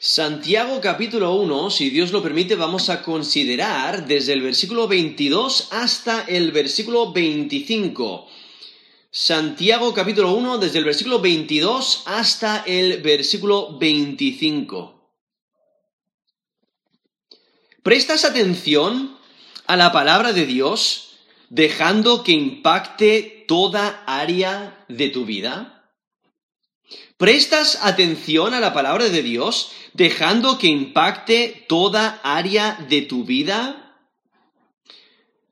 Santiago capítulo 1, si Dios lo permite, vamos a considerar desde el versículo 22 hasta el versículo 25. Santiago capítulo 1, desde el versículo 22 hasta el versículo 25. ¿Prestas atención a la palabra de Dios dejando que impacte toda área de tu vida? ¿Prestas atención a la palabra de Dios dejando que impacte toda área de tu vida?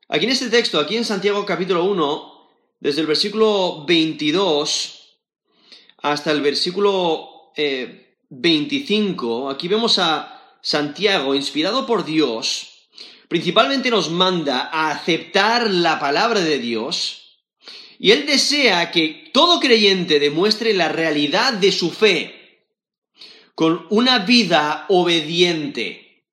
Aquí en este texto, aquí en Santiago capítulo 1, desde el versículo 22 hasta el versículo 25, eh, aquí vemos a Santiago, inspirado por Dios, principalmente nos manda a aceptar la palabra de Dios, y él desea que todo creyente demuestre la realidad de su fe con una vida obediente.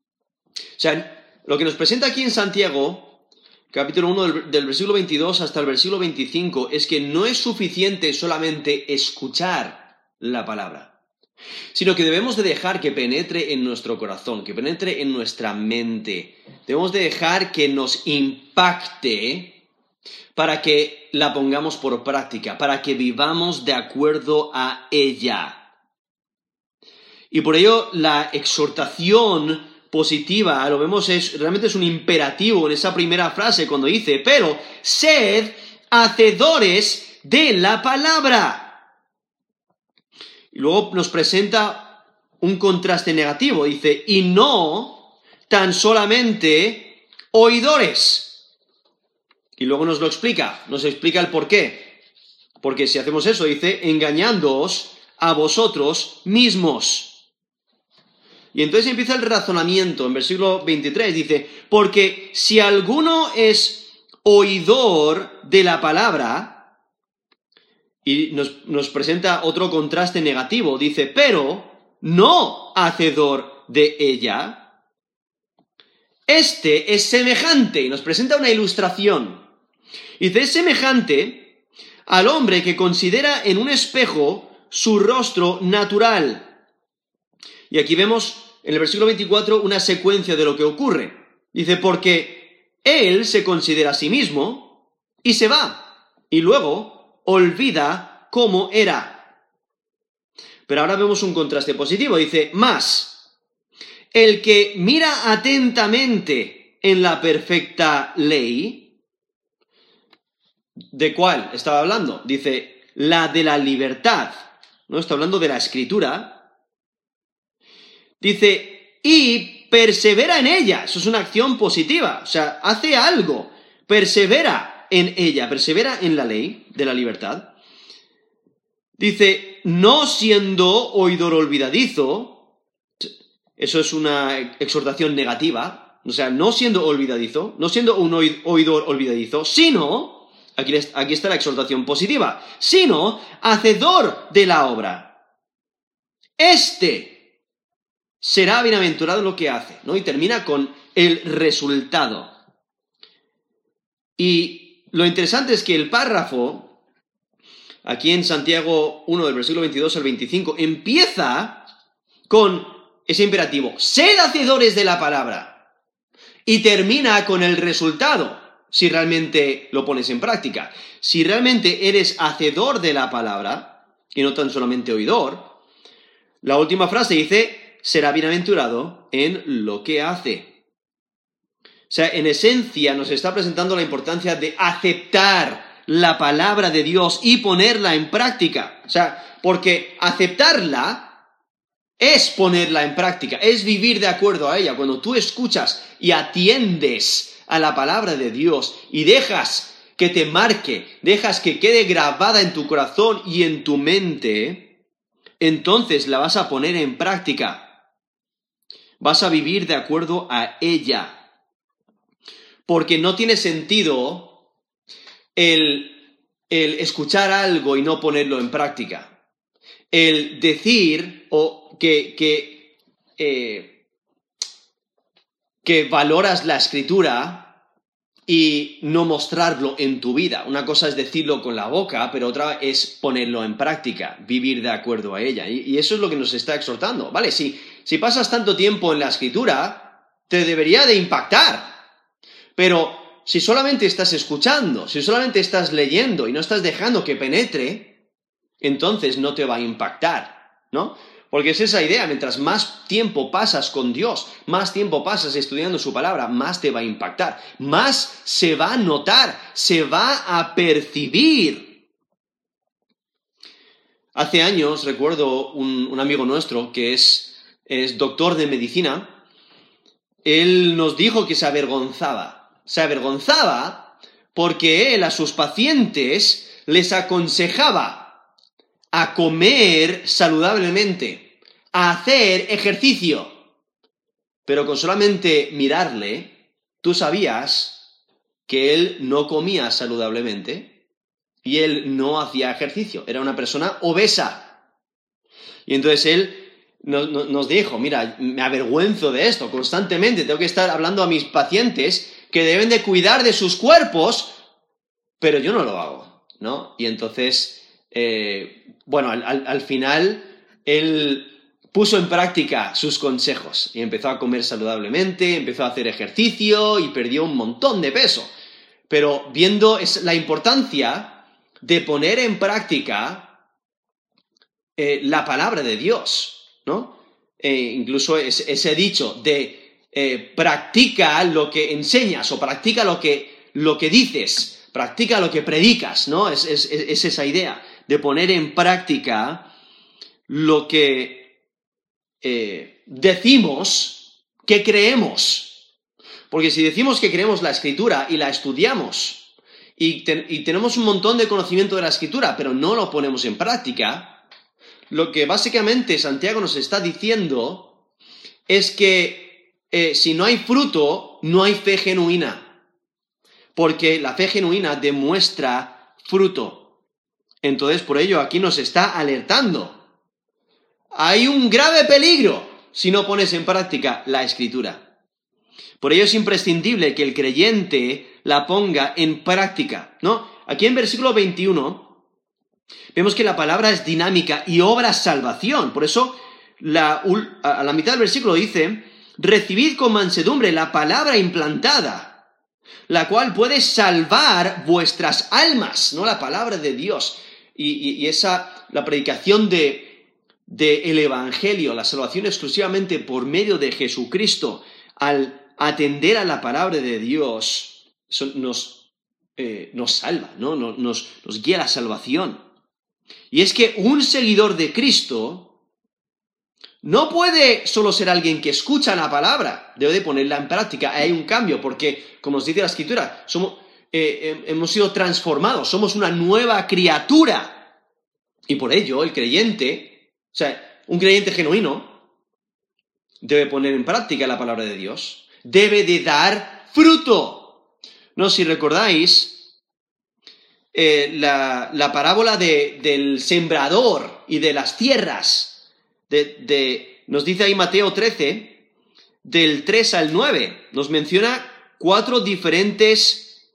O sea, lo que nos presenta aquí en Santiago, capítulo 1 del, versículo 22 hasta el versículo 25, es que no es suficiente solamente escuchar la palabra, sino que debemos de dejar que penetre en nuestro corazón, que penetre en nuestra mente. Debemos de dejar que nos impacte para que la pongamos por práctica, para que vivamos de acuerdo a ella. Y por ello la exhortación positiva, lo vemos, es, realmente es un imperativo en esa primera frase cuando dice, pero sed hacedores de la palabra. Y luego nos presenta un contraste negativo, dice, y no tan solamente oidores y luego nos lo explica, nos explica el por qué. Porque si hacemos eso, dice, engañándoos a vosotros mismos. Y entonces empieza el razonamiento en versículo 23, dice, porque si alguno es oidor de la palabra, y nos, nos presenta otro contraste negativo, dice, pero no hacedor de ella, este es semejante, y nos presenta una ilustración. Dice, es semejante al hombre que considera en un espejo su rostro natural. Y aquí vemos en el versículo 24 una secuencia de lo que ocurre. Dice, porque él se considera a sí mismo y se va, y luego olvida cómo era. Pero ahora vemos un contraste positivo. Dice, más, el que mira atentamente en la perfecta ley, ¿De cuál estaba hablando? Dice, la de la libertad. ¿No? Está hablando de la escritura. Dice, y persevera en ella. Eso es una acción positiva. O sea, hace algo. Persevera en ella. Persevera en la ley de la libertad. Dice, no siendo oidor olvidadizo. Eso es una exhortación negativa. O sea, no siendo olvidadizo, no siendo un oidor olvidadizo, sino Aquí, está la exhortación positiva, sino hacedor de la obra. Este será bienaventurado lo que hace, ¿no? Y termina con el resultado. Y lo interesante es que el párrafo, aquí en Santiago 1 del versículo 22 al 25, empieza con ese imperativo, sed hacedores de la palabra, y termina con el resultado si realmente lo pones en práctica. Si realmente eres hacedor de la palabra, y no tan solamente oidor, la última frase dice, será bienaventurado en lo que hace. O sea, en esencia nos está presentando la importancia de aceptar la palabra de Dios y ponerla en práctica. O sea, porque aceptarla es ponerla en práctica, es vivir de acuerdo a ella. Cuando tú escuchas y atiendes a la palabra de Dios y dejas que te marque, dejas que quede grabada en tu corazón y en tu mente, entonces la vas a poner en práctica. Vas a vivir de acuerdo a ella. Porque no tiene sentido el, el escuchar algo y no ponerlo en práctica. El decir o que, que eh, que valoras la escritura y no mostrarlo en tu vida. Una cosa es decirlo con la boca, pero otra es ponerlo en práctica, vivir de acuerdo a ella. Y, eso es lo que nos está exhortando. Vale, si, si pasas tanto tiempo en la escritura, te debería de impactar. Pero si solamente estás escuchando, si solamente estás leyendo y no estás dejando que penetre, entonces no te va a impactar, ¿no? Porque es esa idea, mientras más tiempo pasas con Dios, más tiempo pasas estudiando su palabra, más te va a impactar, más se va a notar, se va a percibir. Hace años recuerdo un, amigo nuestro que es, es doctor de medicina, él nos dijo que se avergonzaba, se avergonzaba porque él a sus pacientes les aconsejaba a comer saludablemente hacer ejercicio. Pero con solamente mirarle, tú sabías que él no comía saludablemente y él no hacía ejercicio. Era una persona obesa. Y entonces él nos, dijo, mira, me avergüenzo de esto constantemente, tengo que estar hablando a mis pacientes que deben de cuidar de sus cuerpos, pero yo no lo hago, ¿no? Y entonces, eh, bueno, al final, él puso en práctica sus consejos y empezó a comer saludablemente, empezó a hacer ejercicio y perdió un montón de peso. Pero viendo la importancia de poner en práctica eh, la palabra de Dios, ¿no? Eh, incluso ese dicho de eh, practica lo que enseñas o practica lo que, lo que dices, practica lo que predicas, ¿no? Es, es esa idea de poner en práctica lo que eh, decimos que creemos. Porque si decimos que creemos la escritura y la estudiamos y, tenemos un montón de conocimiento de la escritura, pero no lo ponemos en práctica, lo que básicamente Santiago nos está diciendo es que eh, si no hay fruto, no hay fe genuina. Porque la fe genuina demuestra fruto. Entonces, por ello, aquí nos está alertando hay un grave peligro si no pones en práctica la escritura. Por ello es imprescindible que el creyente la ponga en práctica, ¿no? Aquí en versículo 21 vemos que la palabra es dinámica y obra salvación. Por eso a la mitad del versículo dice, recibid con mansedumbre la palabra implantada, la cual puede salvar vuestras almas, ¿no? La palabra de Dios. y esa, la predicación de, del Evangelio, la salvación exclusivamente por medio de Jesucristo, al atender a la palabra de Dios, nos, eh, nos salva, ¿no? Nos, nos, guía a la salvación. Y es que un seguidor de Cristo no puede solo ser alguien que escucha la palabra, debe de ponerla en práctica. Hay un cambio, porque, como nos dice la Escritura, somos, eh, hemos sido transformados, somos una nueva criatura. Y por ello, el creyente o sea, un creyente genuino debe poner en práctica la palabra de Dios, debe de dar fruto. No, si recordáis eh, la, parábola del sembrador y de las tierras, nos dice ahí Mateo 13, del 3 al 9, nos menciona cuatro diferentes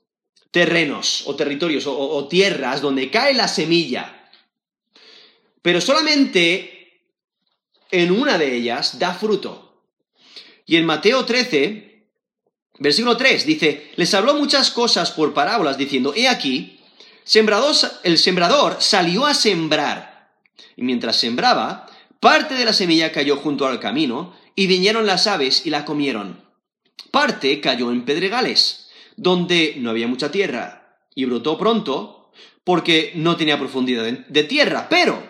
terrenos o territorios o tierras donde cae la semilla. Pero solamente en una de ellas da fruto. Y en Mateo 13, versículo 3, dice, les habló muchas cosas por parábolas, diciendo, he aquí, el sembrador salió a sembrar. Y mientras sembraba, parte de la semilla cayó junto al camino, y vinieron las aves y la comieron. Parte cayó en pedregales, donde no había mucha tierra, y brotó pronto, porque no tenía profundidad de tierra, pero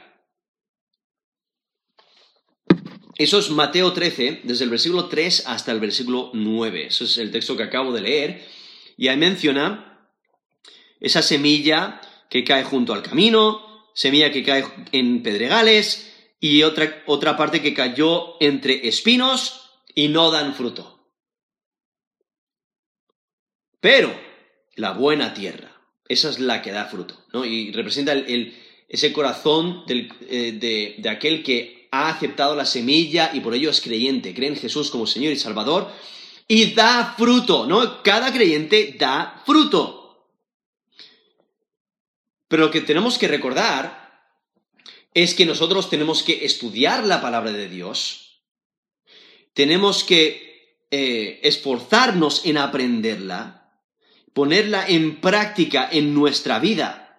Eso es Mateo 13, desde el versículo 3 hasta el versículo 9. Eso es el texto que acabo de leer. Y ahí menciona esa semilla que cae junto al camino, semilla que cae en pedregales y otra, otra parte que cayó entre espinos y no dan fruto. Pero la buena tierra, esa es la que da fruto. Y representa el, ese corazón eh, de, de aquel que ha aceptado la semilla y por ello es creyente, cree en Jesús como Señor y Salvador y da fruto, ¿no? Cada creyente da fruto. Pero lo que tenemos que recordar es que nosotros tenemos que estudiar la palabra de Dios, tenemos que eh, esforzarnos en aprenderla, ponerla en práctica en nuestra vida.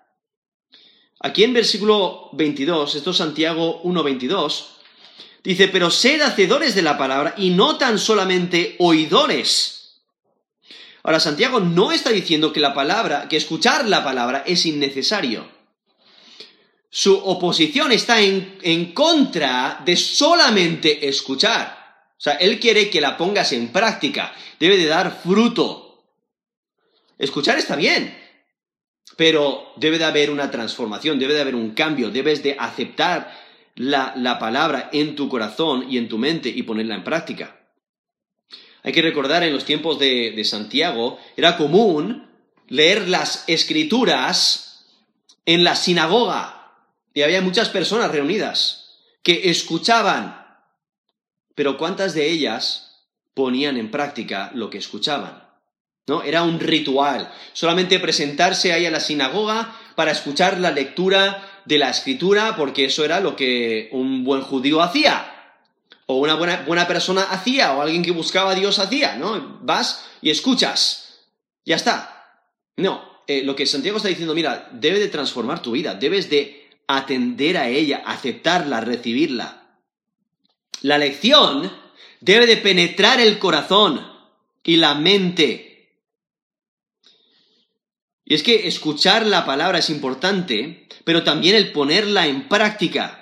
Aquí en versículo 22, esto es Santiago 1.22, Dice, pero sed hacedores de la palabra y no tan solamente oidores. Ahora, Santiago no está diciendo que la palabra, que escuchar la palabra es innecesario. Su oposición está en, en contra de solamente escuchar. O sea, él quiere que la pongas en práctica. Debe de dar fruto. Escuchar está bien, pero debe de haber una transformación, debe de haber un cambio, debes de aceptar la, palabra en tu corazón y en tu mente y ponerla en práctica. Hay que recordar en los tiempos de, de Santiago, era común leer las escrituras en la sinagoga y había muchas personas reunidas que escuchaban, pero ¿cuántas de ellas ponían en práctica lo que escuchaban? Era un ritual, solamente presentarse ahí a la sinagoga para escuchar la lectura de la escritura porque eso era lo que un buen judío hacía. O una buena, buena persona hacía, o alguien que buscaba a Dios hacía, ¿no? Vas y escuchas. Ya está. No, eh, lo que Santiago está diciendo, mira, debe de transformar tu vida, debes de atender a ella, aceptarla, recibirla. La lección debe de penetrar el corazón y la mente y es que escuchar la palabra es importante, pero también el ponerla en práctica.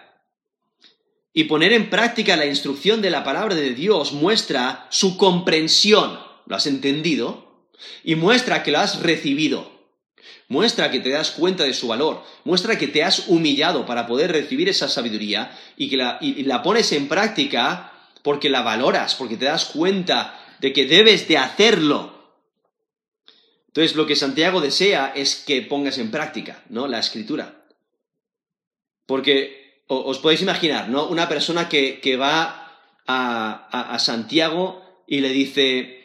Y poner en práctica la instrucción de la palabra de Dios muestra su comprensión, lo has entendido, y muestra que lo has recibido. Muestra que te das cuenta de su valor, muestra que te has humillado para poder recibir esa sabiduría y que la, la pones en práctica porque la valoras, porque te das cuenta de que debes de hacerlo entonces, lo que Santiago desea es que pongas en práctica, ¿no? La escritura. Porque os podéis imaginar, ¿no? Una persona que, va a, a Santiago y le dice,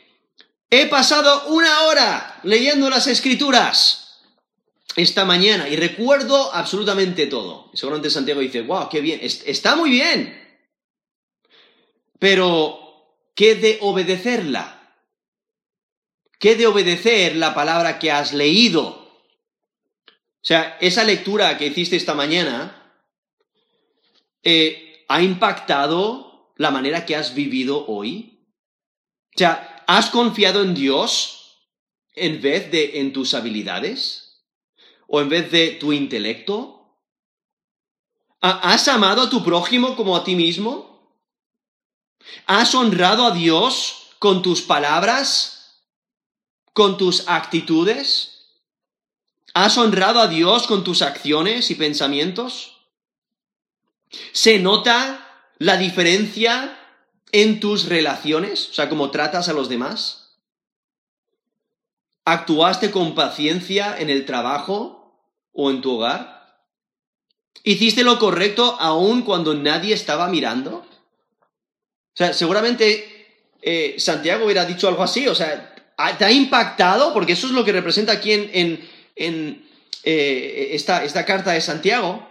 he pasado una hora leyendo las escrituras esta mañana y recuerdo absolutamente todo. Seguramente Santiago dice, wow, qué bien, está muy bien. Pero, ¿qué de obedecerla? ¿Qué de obedecer la palabra que has leído? O sea, esa lectura que hiciste esta mañana eh, ha impactado la manera que has vivido hoy. O sea, ¿has confiado en Dios en vez de en tus habilidades? ¿O en vez de tu intelecto? ¿Has amado a tu prójimo como a ti mismo? ¿Has honrado a Dios con tus palabras? Con tus actitudes? ¿Has honrado a Dios con tus acciones y pensamientos? ¿Se nota la diferencia en tus relaciones? O sea, cómo tratas a los demás. ¿Actuaste con paciencia en el trabajo o en tu hogar? ¿Hiciste lo correcto aún cuando nadie estaba mirando? O sea, seguramente eh, Santiago hubiera dicho algo así, o sea, ¿Te ha impactado? Porque eso es lo que representa aquí en, eh, esta, esta carta de Santiago,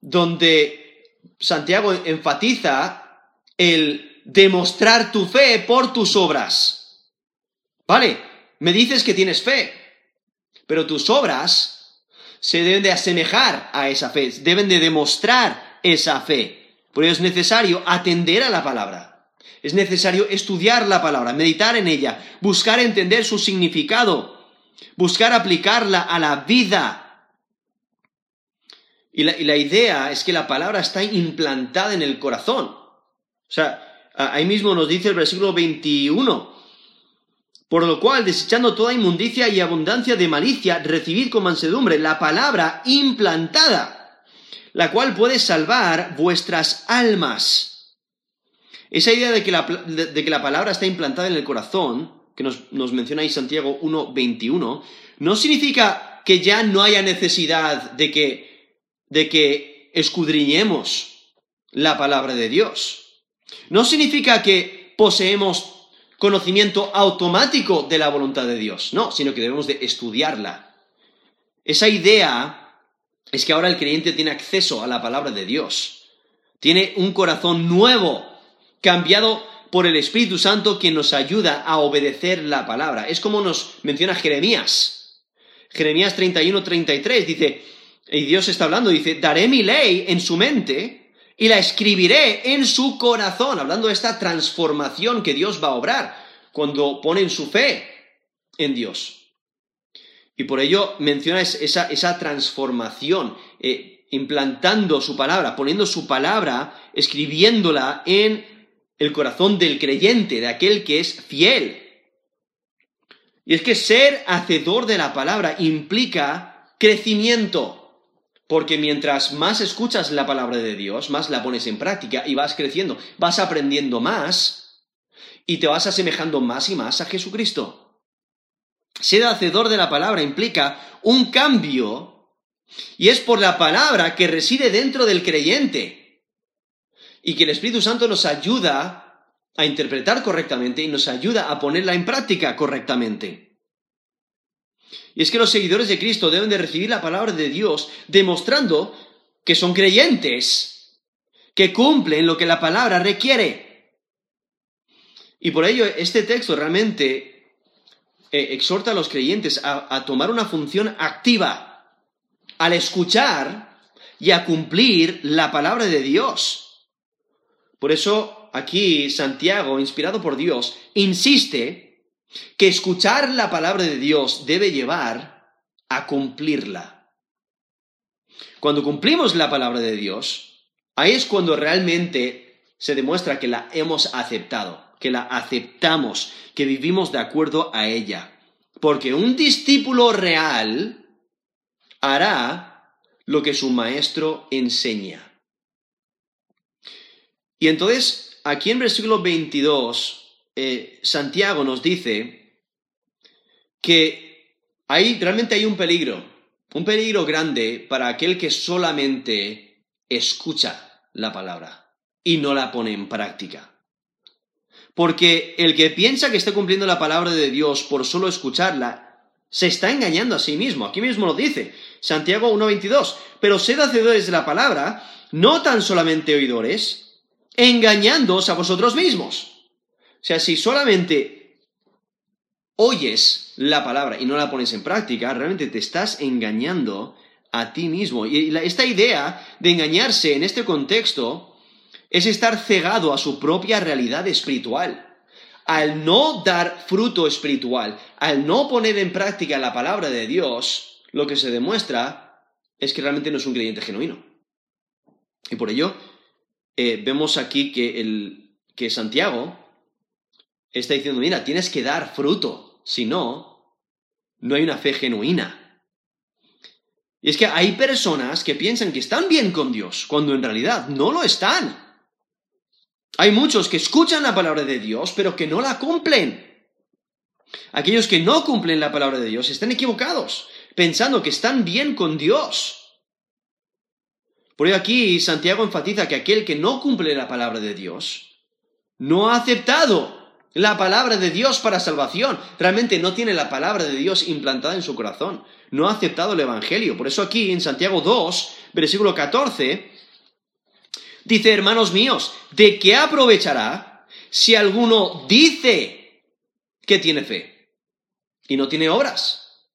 donde Santiago enfatiza el demostrar tu fe por tus obras. ¿Vale? Me dices que tienes fe, pero tus obras se deben de asemejar a esa fe, deben de demostrar esa fe. Por ello es necesario atender a la palabra. Es necesario estudiar la palabra, meditar en ella, buscar entender su significado, buscar aplicarla a la vida. Y la, idea es que la palabra está implantada en el corazón. O sea, ahí mismo nos dice el versículo 21, Por lo cual, desechando toda inmundicia y abundancia de malicia, recibid con mansedumbre la palabra implantada, la cual puede salvar vuestras almas. Esa idea de que la, de que la palabra está implantada en el corazón, que nos, nos menciona ahí Santiago 1.21, no significa que ya no haya necesidad de que, de que escudriñemos la palabra de Dios. No significa que poseemos conocimiento automático de la voluntad de Dios, no, sino que debemos de estudiarla. Esa idea es que ahora el creyente tiene acceso a la palabra de Dios, tiene un corazón nuevo, cambiado por el Espíritu Santo quien nos ayuda a obedecer la palabra. Es como nos menciona Jeremías. Jeremías 31, 33 dice, y Dios está hablando, dice, daré mi ley en su mente y la escribiré en su corazón, hablando de esta transformación que Dios va a obrar cuando ponen su fe en Dios. Y por ello menciona esa, esa transformación, eh, implantando su palabra, poniendo su palabra, escribiéndola en el corazón del creyente, de aquel que es fiel. Y es que ser hacedor de la palabra implica crecimiento. Porque mientras más escuchas la palabra de Dios, más la pones en práctica y vas creciendo, vas aprendiendo más y te vas asemejando más y más a Jesucristo. Ser hacedor de la palabra implica un cambio y es por la palabra que reside dentro del creyente y que el Espíritu Santo nos ayuda a interpretar correctamente y nos ayuda a ponerla en práctica correctamente. Y es que los seguidores de Cristo deben de recibir la palabra de Dios demostrando que son creyentes, que cumplen lo que la palabra requiere. Y por ello este texto realmente eh, exhorta a los creyentes a, a tomar una función activa al escuchar y a cumplir la palabra de Dios. Por eso aquí Santiago, inspirado por Dios, insiste que escuchar la palabra de Dios debe llevar a cumplirla. Cuando cumplimos la palabra de Dios, ahí es cuando realmente se demuestra que la hemos aceptado, que la aceptamos, que vivimos de acuerdo a ella. Porque un discípulo real hará lo que su maestro enseña. Y entonces, aquí en versículo 22, eh, Santiago nos dice que ahí realmente hay un peligro, un peligro grande para aquel que solamente escucha la palabra y no la pone en práctica. Porque el que piensa que está cumpliendo la palabra de Dios por solo escucharla, se está engañando a sí mismo. Aquí mismo lo dice Santiago 1.22. Pero sed hacedores de la palabra, no tan solamente oidores, engañándoos a vosotros mismos. O sea, si solamente oyes la palabra y no la pones en práctica, realmente te estás engañando a ti mismo. Y esta idea de engañarse en este contexto es estar cegado a su propia realidad espiritual. Al no dar fruto espiritual, al no poner en práctica la palabra de Dios, lo que se demuestra es que realmente no es un creyente genuino. Y por ello, eh, vemos aquí que, el, que Santiago está diciendo, mira, tienes que dar fruto, si no, no hay una fe genuina. Y es que hay personas que piensan que están bien con Dios, cuando en realidad no lo están. Hay muchos que escuchan la palabra de Dios, pero que no la cumplen. Aquellos que no cumplen la palabra de Dios están equivocados, pensando que están bien con Dios. Por ello aquí Santiago enfatiza que aquel que no cumple la palabra de Dios no ha aceptado la palabra de Dios para salvación. Realmente no tiene la palabra de Dios implantada en su corazón. No ha aceptado el Evangelio. Por eso aquí en Santiago 2, versículo 14, dice, hermanos míos, ¿de qué aprovechará si alguno dice que tiene fe y no tiene obras?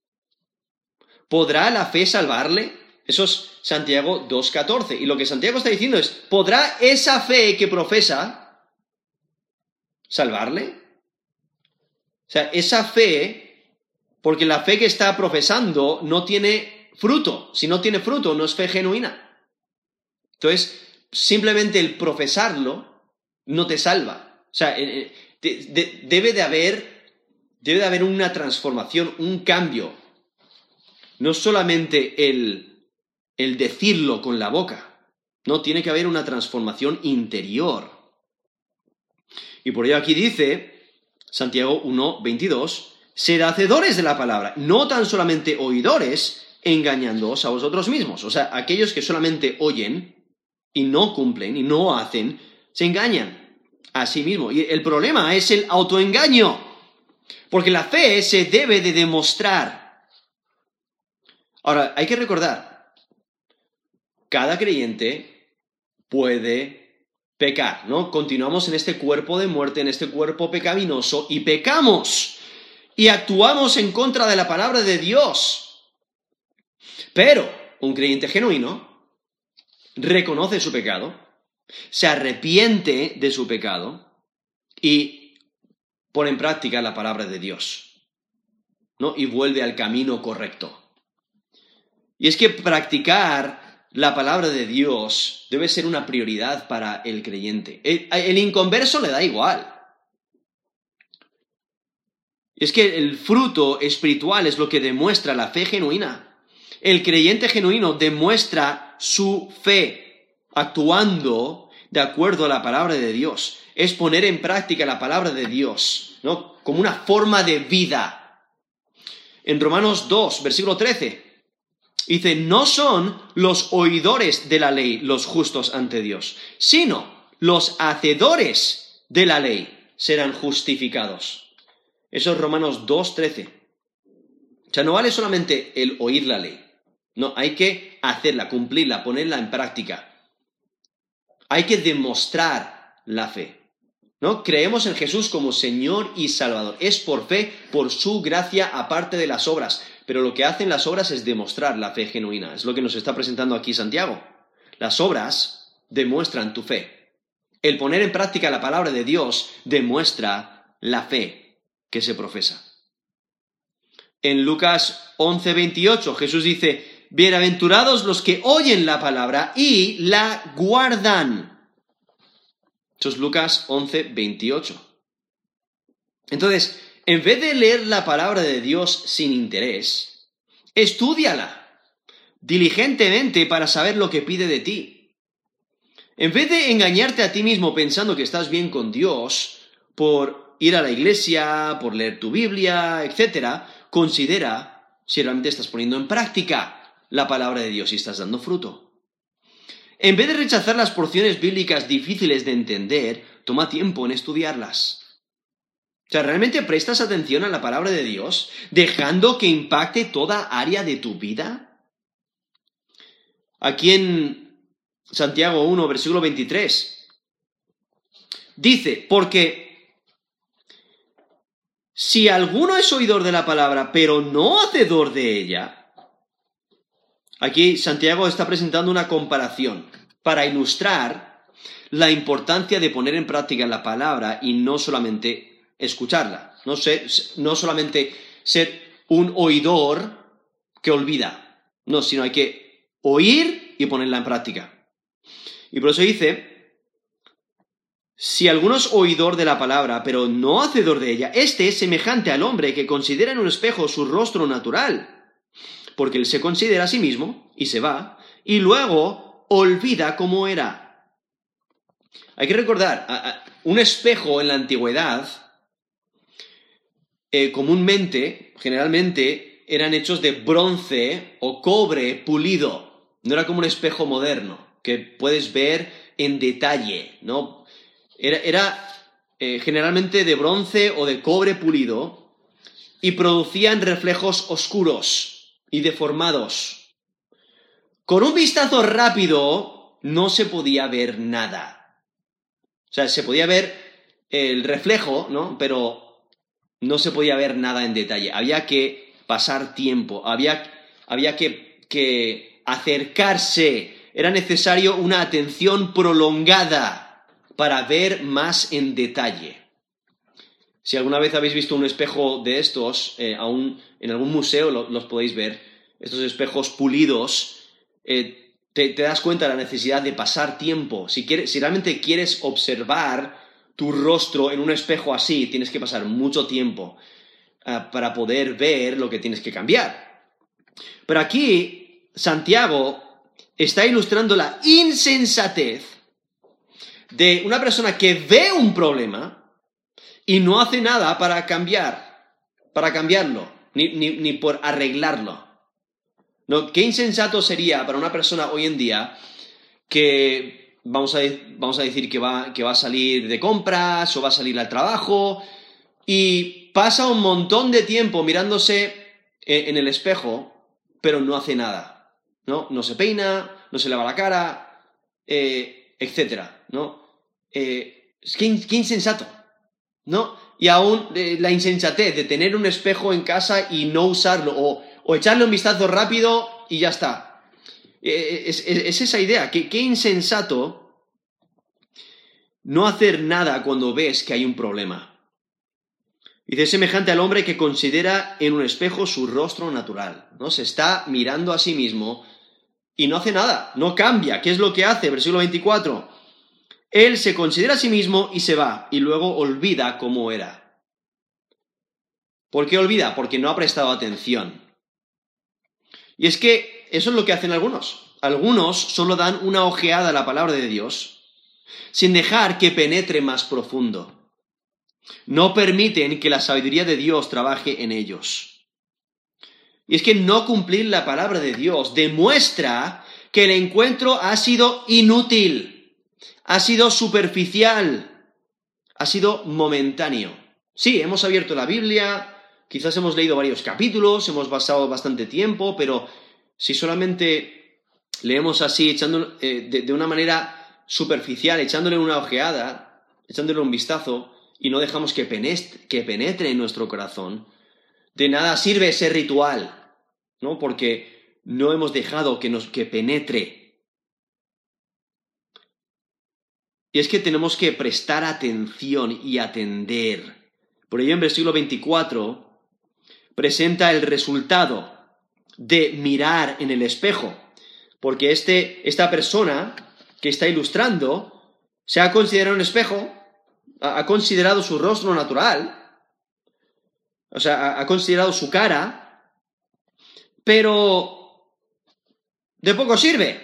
¿Podrá la fe salvarle? Eso es Santiago 2.14. Y lo que Santiago está diciendo es, ¿podrá esa fe que profesa salvarle? O sea, esa fe, porque la fe que está profesando no tiene fruto. Si no tiene fruto, no es fe genuina. Entonces, simplemente el profesarlo no te salva. O sea, eh, eh, debe de haber debe de haber una transformación, un cambio. No solamente el, el decirlo con la boca, no, tiene que haber una transformación interior. Y por ello aquí dice, Santiago 1, 22, ser hacedores de la palabra, no tan solamente oidores, engañándoos a vosotros mismos. O sea, aquellos que solamente oyen y no cumplen y no hacen, se engañan a sí mismos. Y el problema es el autoengaño. Porque la fe se debe de demostrar. Ahora, hay que recordar, cada creyente puede pecar, ¿no? Continuamos en este cuerpo de muerte, en este cuerpo pecaminoso y pecamos y actuamos en contra de la palabra de Dios. Pero un creyente genuino reconoce su pecado, se arrepiente de su pecado y pone en práctica la palabra de Dios, ¿no? Y vuelve al camino correcto. Y es que practicar la palabra de Dios debe ser una prioridad para el creyente. El, inconverso le da igual. Es que el fruto espiritual es lo que demuestra la fe genuina. El creyente genuino demuestra su fe actuando de acuerdo a la palabra de Dios es poner en práctica la palabra de Dios, ¿no? Como una forma de vida. En Romanos 2, versículo 13, dice, no son los oidores de la ley los justos ante Dios, sino los hacedores de la ley serán justificados. Eso es Romanos 2, 13. O sea, no vale solamente el oír la ley. No, hay que hacerla, cumplirla, ponerla en práctica. Hay que demostrar la fe. ¿no? Creemos en Jesús como Señor y Salvador. Es por fe, por su gracia, aparte de las obras. Pero lo que hacen las obras es demostrar la fe genuina. Es lo que nos está presentando aquí Santiago. Las obras demuestran tu fe. El poner en práctica la palabra de Dios demuestra la fe que se profesa. En Lucas 11:28 Jesús dice, Bienaventurados los que oyen la palabra y la guardan. Eso es Lucas 11, 28. Entonces, en vez de leer la palabra de Dios sin interés, estudiala diligentemente para saber lo que pide de ti. En vez de engañarte a ti mismo pensando que estás bien con Dios por ir a la iglesia, por leer tu Biblia, etc., considera si realmente estás poniendo en práctica la palabra de Dios y estás dando fruto. En vez de rechazar las porciones bíblicas difíciles de entender, toma tiempo en estudiarlas. O sea, ¿realmente prestas atención a la palabra de Dios, dejando que impacte toda área de tu vida? Aquí en Santiago 1, versículo 23, dice, porque si alguno es oidor de la palabra, pero no hacedor de ella, Aquí Santiago está presentando una comparación para ilustrar la importancia de poner en práctica la palabra y no solamente escucharla, no, no solamente ser un oidor que olvida, no, sino hay que oír y ponerla en práctica. Y por eso dice, si alguno es oidor de la palabra, pero no hacedor de ella, este es semejante al hombre que considera en un espejo su rostro natural porque él se considera a sí mismo y se va, y luego olvida cómo era. Hay que recordar, un espejo en la antigüedad, eh, comúnmente, generalmente, eran hechos de bronce o cobre pulido. No era como un espejo moderno, que puedes ver en detalle, ¿no? Era, eh, generalmente de bronce o de cobre pulido y producían reflejos oscuros y deformados. Con un vistazo rápido no se podía ver nada. O sea, se podía ver el reflejo, ¿no? Pero no se podía ver nada en detalle. Había que pasar tiempo, había, había que, que acercarse, era necesario una atención prolongada para ver más en detalle. Si alguna vez habéis visto un espejo de estos, eh, aún en algún museo los podéis ver, estos espejos pulidos, eh, te, das cuenta de la necesidad de pasar tiempo. Si, si realmente quieres observar tu rostro en un espejo así, tienes que pasar mucho tiempo. ah, para poder ver lo que tienes que cambiar. Pero aquí Santiago está ilustrando la insensatez de una persona que ve un problema y no hace nada para cambiar, para cambiarlo, ni, por arreglarlo. ¿No? ¿Qué insensato sería para una persona hoy en día que vamos a, vamos a decir que va, que va a salir de compras o va a salir al trabajo y pasa un montón de tiempo mirándose eh, en el espejo, pero no hace nada, ¿no? No se peina, no se lava la cara, eh, etcétera, ¿no? Eh, qué, insensato, ¿no? Y aún eh, la insensatez de tener un espejo en casa y no usarlo, o, echarle un vistazo rápido y ya está. Eh, es, esa idea, que qué insensato no hacer nada cuando ves que hay un problema. Dice, semejante al hombre que considera en un espejo su rostro natural, ¿no? Se está mirando a sí mismo y no hace nada, no cambia. ¿Qué es lo que hace? Versículo 24. Él se considera a sí mismo y se va, y luego olvida cómo era. ¿Por qué olvida? Porque no ha prestado atención. Y es que eso es lo que hacen algunos. Algunos solo dan una ojeada a la palabra de Dios sin dejar que penetre más profundo. No permiten que la sabiduría de Dios trabaje en ellos. Y es que no cumplir la palabra de Dios demuestra que el encuentro ha sido inútil ha sido superficial, ha sido momentáneo. Sí, hemos abierto la Biblia, quizás hemos leído varios capítulos, hemos pasado bastante tiempo, pero si solamente leemos así, echando, eh, de, una manera superficial, echándole una ojeada, echándole un vistazo, y no dejamos que penetre, que penetre en nuestro corazón, de nada sirve ese ritual, ¿no? Porque no hemos dejado que nos que penetre Y es que tenemos que prestar atención y atender. Por ello en versículo 24 presenta el resultado de mirar en el espejo. Porque este, esta persona que está ilustrando se ha considerado un espejo, ha considerado su rostro natural, o sea, ha considerado su cara, pero de poco sirve,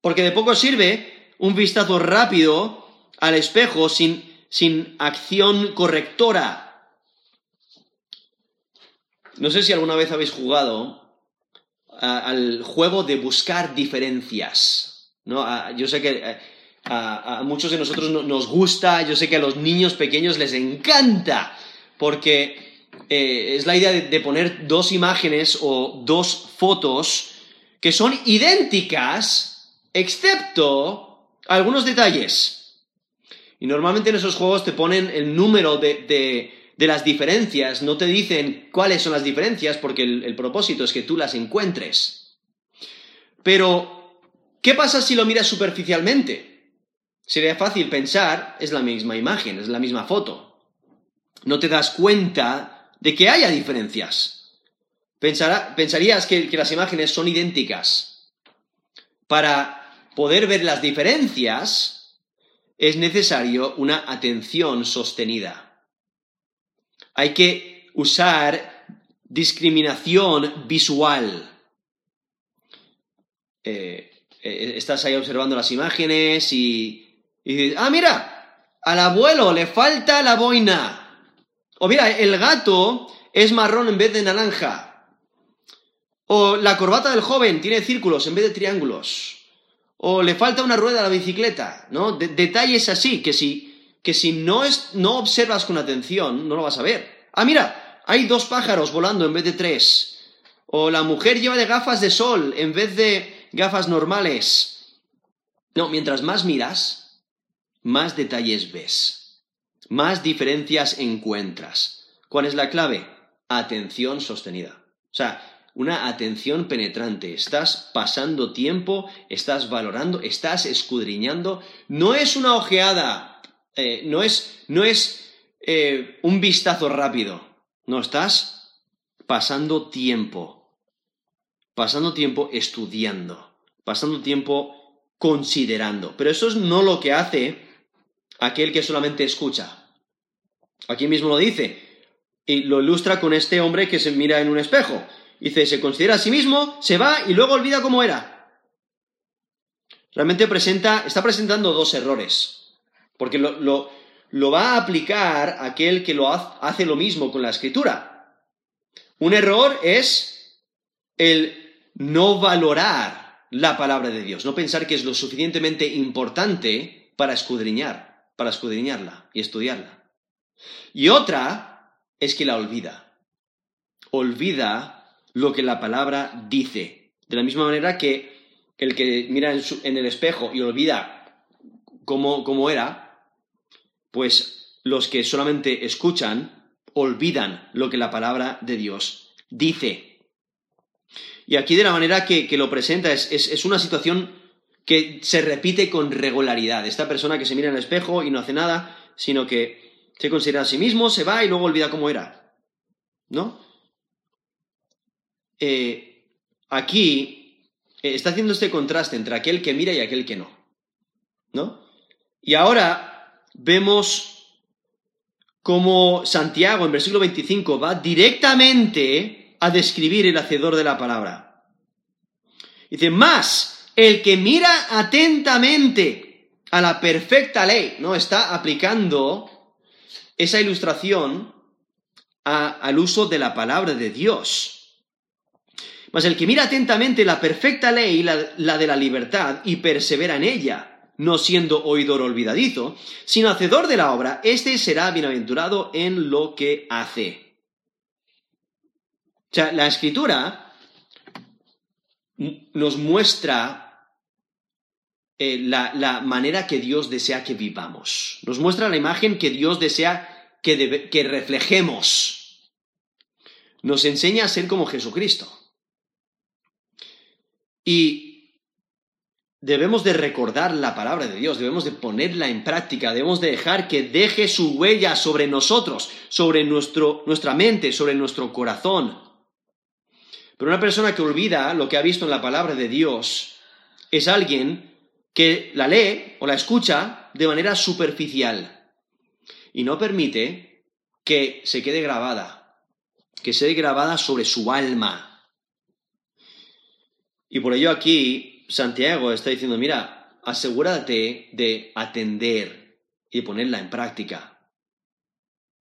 porque de poco sirve un vistazo rápido al espejo sin, sin acción correctora. No sé si alguna vez habéis jugado al juego de buscar diferencias. ¿no? yo sé que eh, a, muchos de nosotros nos gusta, yo sé que a los niños pequeños les encanta, porque eh, es la idea de poner dos imágenes o dos fotos que son idénticas, excepto algunos detalles. Y normalmente en esos juegos te ponen el número de, las diferencias, no te dicen cuáles son las diferencias porque el, propósito es que tú las encuentres. Pero, ¿qué pasa si lo miras superficialmente? Sería fácil pensar, es la misma imagen, es la misma foto. No te das cuenta de que haya diferencias. pensarías que, que las imágenes son idénticas. Para poder ver las diferencias, es necesario una atención sostenida. Hay que usar discriminación visual. Eh, eh, estás ahí observando las imágenes y, dices, ah, mira, al abuelo le falta la boina. O mira, el gato es marrón en vez de naranja. O la corbata del joven tiene círculos en vez de triángulos o le falta una rueda a la bicicleta, ¿no? detalles así, que si, que si no, es, no observas con atención, no lo vas a ver. Ah, mira, hay dos pájaros volando en vez de tres. O la mujer lleva de gafas de sol en vez de gafas normales. No, mientras más miras, más detalles ves. Más diferencias encuentras. ¿Cuál es la clave? Atención sostenida. O sea, una atención penetrante, estás pasando tiempo, estás valorando, estás escudriñando, no es una ojeada, eh, no es, no es eh, un vistazo rápido, no, estás pasando tiempo, pasando tiempo estudiando, pasando tiempo considerando, pero eso es no lo que hace aquel que solamente escucha. Aquí mismo lo dice, Y lo ilustra con este hombre que se mira en un espejo. Dice, se considera a sí mismo, se va y luego olvida cómo era. Realmente presenta, está presentando dos errores. Porque lo, lo, va a aplicar aquel que lo hace lo mismo con la escritura. Un error es el no valorar la palabra de Dios, no pensar que es lo suficientemente importante para escudriñar, para escudriñarla y estudiarla. Y otra es que la olvida. Olvida lo que la palabra dice. De la misma manera que el que mira en, el espejo y olvida cómo, cómo era, pues los que solamente escuchan olvidan lo que la palabra de Dios dice. Y aquí de la manera que, lo presenta es, es, una situación que se repite con regularidad. Esta persona que se mira en el espejo y no hace nada, sino que se considera a sí mismo, se va y luego olvida cómo era. ¿No? Eh, aquí eh, está haciendo este contraste entre aquel que mira y aquel que no. ¿No? Y ahora vemos cómo Santiago en versículo 25 va directamente a describir el hacedor de la palabra. Dice, más el que mira atentamente a la perfecta ley, ¿no? Está aplicando esa ilustración al uso de la palabra de Dios. Mas el que mira atentamente la perfecta ley, la, la de la libertad, y persevera en ella, no siendo oidor olvidadizo, sino hacedor de la obra, éste será bienaventurado en lo que hace. O sea, la escritura nos muestra eh, la, manera que Dios desea que vivamos. Nos muestra la imagen que Dios desea que, que reflejemos. Nos enseña a ser como Jesucristo. Y debemos de recordar la palabra de Dios, debemos de ponerla en práctica, debemos de dejar que deje su huella sobre nosotros, sobre nuestro, nuestra mente, sobre nuestro corazón. Pero una persona que olvida lo que ha visto en la palabra de Dios es alguien que la lee o la escucha de manera superficial y no permite que se quede grabada, que se quede grabada sobre su alma. Y por ello aquí Santiago está diciendo, mira, asegúrate de atender y ponerla en práctica.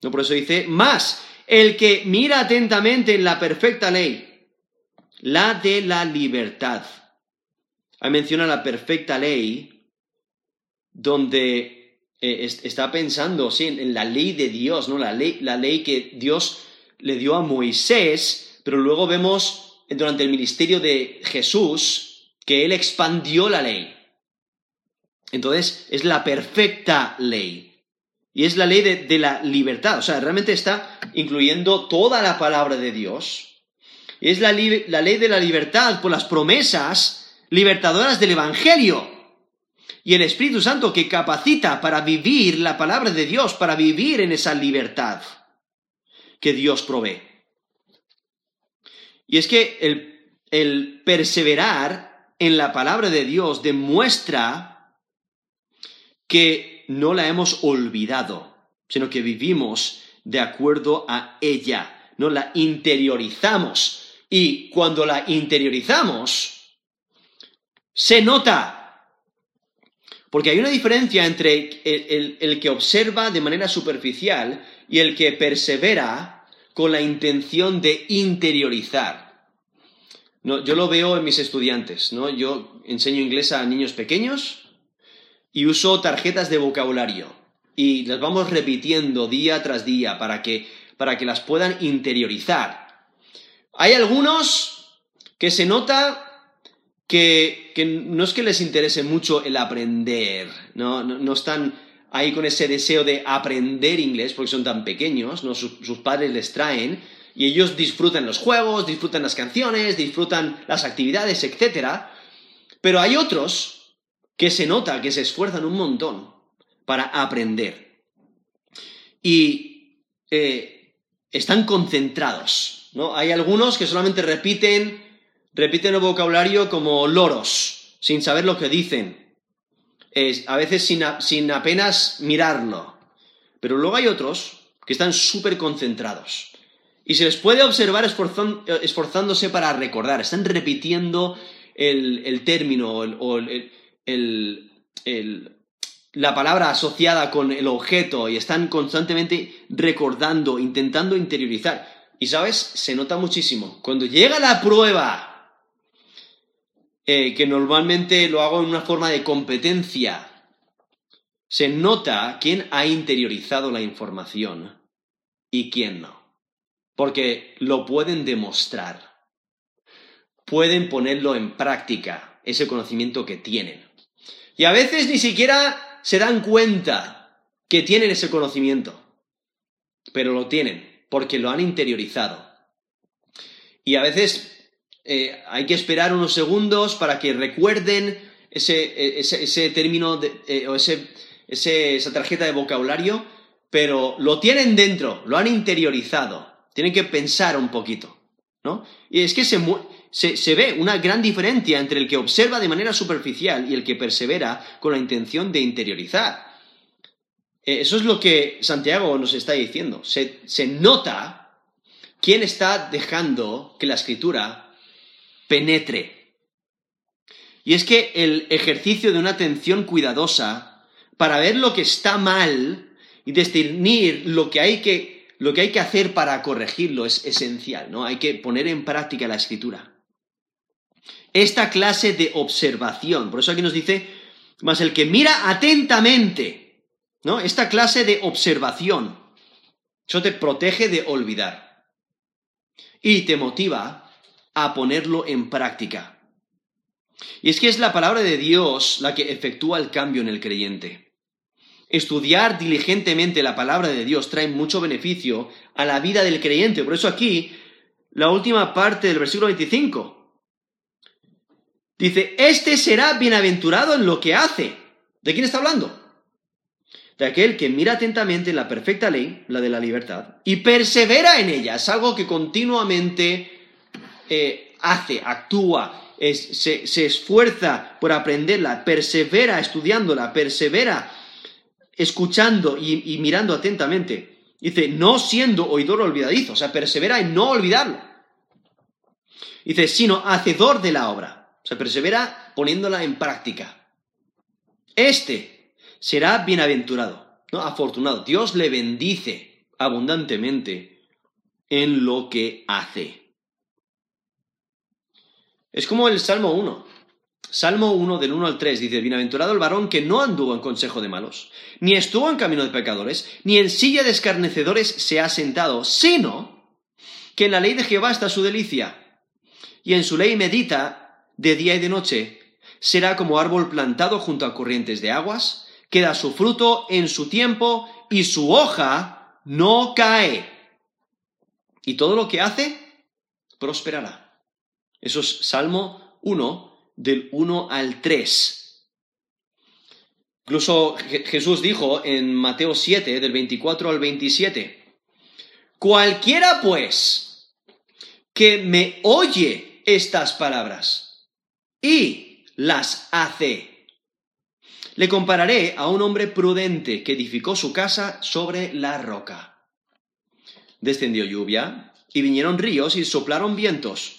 No, por eso dice, más el que mira atentamente en la perfecta ley, la de la libertad Ahí menciona la perfecta ley, donde eh, está pensando sí, en, la ley de Dios, ¿no? La ley, la ley que Dios le dio a Moisés, pero luego vemos durante el ministerio de Jesús que él expandió la ley. Entonces, es la perfecta ley. Y es la ley de, la libertad. O sea, realmente está incluyendo toda la palabra de Dios. Es la, ley de la libertad por las promesas libertadoras del Evangelio. Y el Espíritu Santo que capacita para vivir la palabra de Dios, para vivir en esa libertad que Dios provee. Y es que el perseverar en la palabra de Dios demuestra que no la hemos olvidado, sino que vivimos de acuerdo a ella, no la interiorizamos. Y cuando la interiorizamos, se nota. Porque hay una diferencia entre el, que observa de manera superficial y el que persevera con la intención de interiorizar. Yo lo veo en mis estudiantes, ¿no? Yo enseño inglés a niños pequeños y uso tarjetas de vocabulario y las vamos repitiendo día tras día para que, para que las puedan interiorizar. Hay algunos que se nota que, no es que les interese mucho el aprender, ¿no? No, están ahí con ese deseo de aprender inglés porque son tan pequeños, ¿no? Sus, padres les traen y ellos disfrutan los juegos, disfrutan las canciones, disfrutan las actividades, etc. Pero hay otros que se nota que se esfuerzan un montón para aprender y eh, están concentrados, ¿no? Hay algunos que solamente repiten repiten el vocabulario como loros, sin saber lo que dicen, a veces sin, apenas mirarlo. Pero luego hay otros que están súper concentrados, Y se les puede observar esforzándose para recordar. Están repitiendo el, término o la palabra asociada con el objeto y están constantemente recordando, intentando interiorizar. Y sabes, se nota muchísimo. Cuando llega la prueba, eh, que normalmente lo hago en una forma de competencia, se nota quién ha interiorizado la información y quién no. Porque lo pueden demostrar. Pueden ponerlo en práctica, ese conocimiento que tienen. Y a veces ni siquiera se dan cuenta que tienen ese conocimiento. Pero lo tienen, porque lo han interiorizado. Y a veces eh, hay que esperar unos segundos para que recuerden ese, ese, término eh, o ese, esa tarjeta de vocabulario, pero lo tienen dentro, lo han interiorizado. Tienen que pensar un poquito, ¿no? Y es que se, se, ve una gran diferencia entre el que observa de manera superficial y el que persevera con la intención de interiorizar. Eh, eso es lo que Santiago nos está diciendo. Se, se nota quién está dejando que la escritura penetre. Y es que el ejercicio de una atención cuidadosa para ver lo que está mal y discernir lo que hay que, lo que, hay que hacer para corregirlo es esencial, ¿no? Hay que poner en práctica la escritura. Esta clase de observación, por eso aquí nos dice, más el que mira atentamente, ¿no? Esta clase de observación, eso te protege de olvidar y te motiva a ponerlo en práctica. Y es que es la palabra de Dios la que efectúa el cambio en el creyente. Estudiar diligentemente la palabra de Dios trae mucho beneficio a la vida del creyente. Por eso aquí, la última parte del versículo 25. Dice, este será bienaventurado en lo que hace. ¿De quién está hablando? De aquel que mira atentamente en la perfecta ley, la de la libertad, y persevera en ella. Es algo que continuamente eh, hace, actúa, se esfuerza por aprenderla, persevera estudiándola, persevera escuchando y, mirando atentamente. Dice, no siendo oidor olvidadizo, o sea, persevera en no olvidarlo. Dice, sino hacedor de la obra, o sea, persevera poniéndola en práctica. Este será bienaventurado, ¿no? Afortunado. Dios le bendice abundantemente en lo que hace. Es como el Salmo 1. Salmo 1 del 1 al 3 dice, Bienaventurado el varón que no anduvo en consejo de malos, ni estuvo en camino de pecadores, ni en silla de escarnecedores se ha sentado, sino que en la ley de Jehová está su delicia, y en su ley medita de día y de noche. Será como árbol plantado junto a corrientes de aguas, que da su fruto en su tiempo, y su hoja no cae. Y todo lo que hace, prosperará. Eso es Salmo 1, del 1 al 3. Incluso Jesús dijo en Mateo 7, del 24 al 27, Cualquiera pues que me oye estas palabras y las hace, le compararé a un hombre prudente que edificó su casa sobre la roca. Descendió lluvia y vinieron ríos y soplaron vientos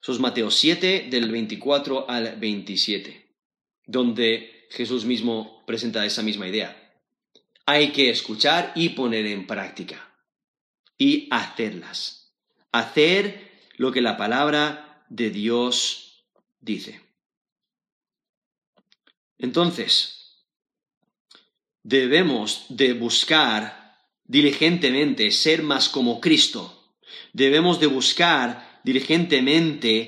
Eso es Mateo 7 del 24 al 27, donde Jesús mismo presenta esa misma idea. Hay que escuchar y poner en práctica y hacerlas. Hacer lo que la palabra de Dios dice. Entonces, debemos de buscar diligentemente ser más como Cristo. Debemos de buscar diligentemente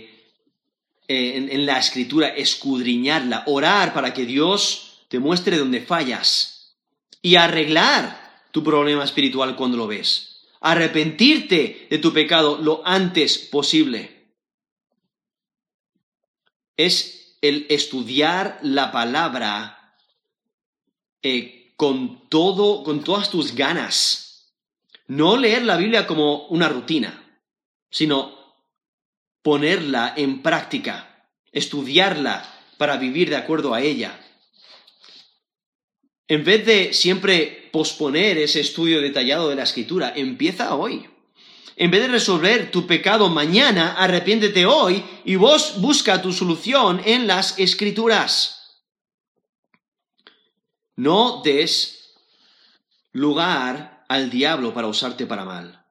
eh, en, la escritura, escudriñarla, orar para que Dios te muestre dónde fallas y arreglar tu problema espiritual cuando lo ves. arrepentirte de tu pecado lo antes posible. Es el estudiar la palabra eh, con todo, con todas tus ganas. No leer la Biblia como una rutina, sino ponerla en práctica, estudiarla para vivir de acuerdo a ella. En vez de siempre posponer ese estudio detallado de la escritura, empieza hoy. En vez de resolver tu pecado mañana, arrepiéntete hoy y vos busca tu solución en las escrituras. No des lugar al diablo para usarte para mal.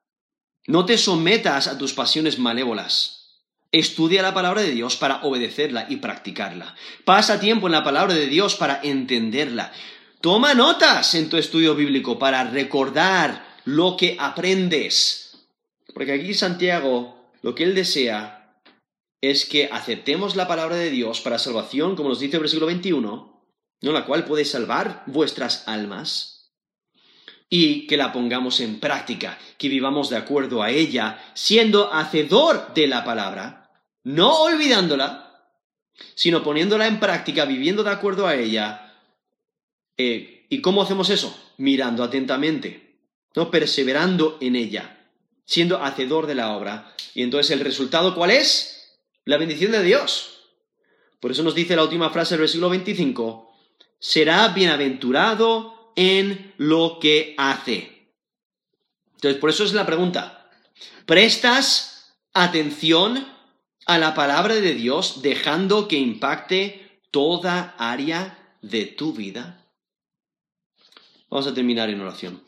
No te sometas a tus pasiones malévolas. Estudia la palabra de Dios para obedecerla y practicarla. Pasa tiempo en la palabra de Dios para entenderla. Toma notas en tu estudio bíblico para recordar lo que aprendes. Porque aquí Santiago lo que él desea es que aceptemos la palabra de Dios para salvación, como nos dice el versículo 21, ¿no? la cual puede salvar vuestras almas, y que la pongamos en práctica, que vivamos de acuerdo a ella, siendo hacedor de la palabra, no olvidándola, sino poniéndola en práctica, viviendo de acuerdo a ella, eh, ¿Y cómo hacemos eso? Mirando atentamente, ¿no? perseverando en ella, siendo hacedor de la obra. Y entonces el resultado, ¿cuál es? La bendición de Dios. Por eso nos dice la última frase del versículo 25, será bienaventurado en lo que hace. Entonces, por eso es la pregunta, ¿prestas atención a la palabra de Dios dejando que impacte toda área de tu vida? Vamos a terminar en oración.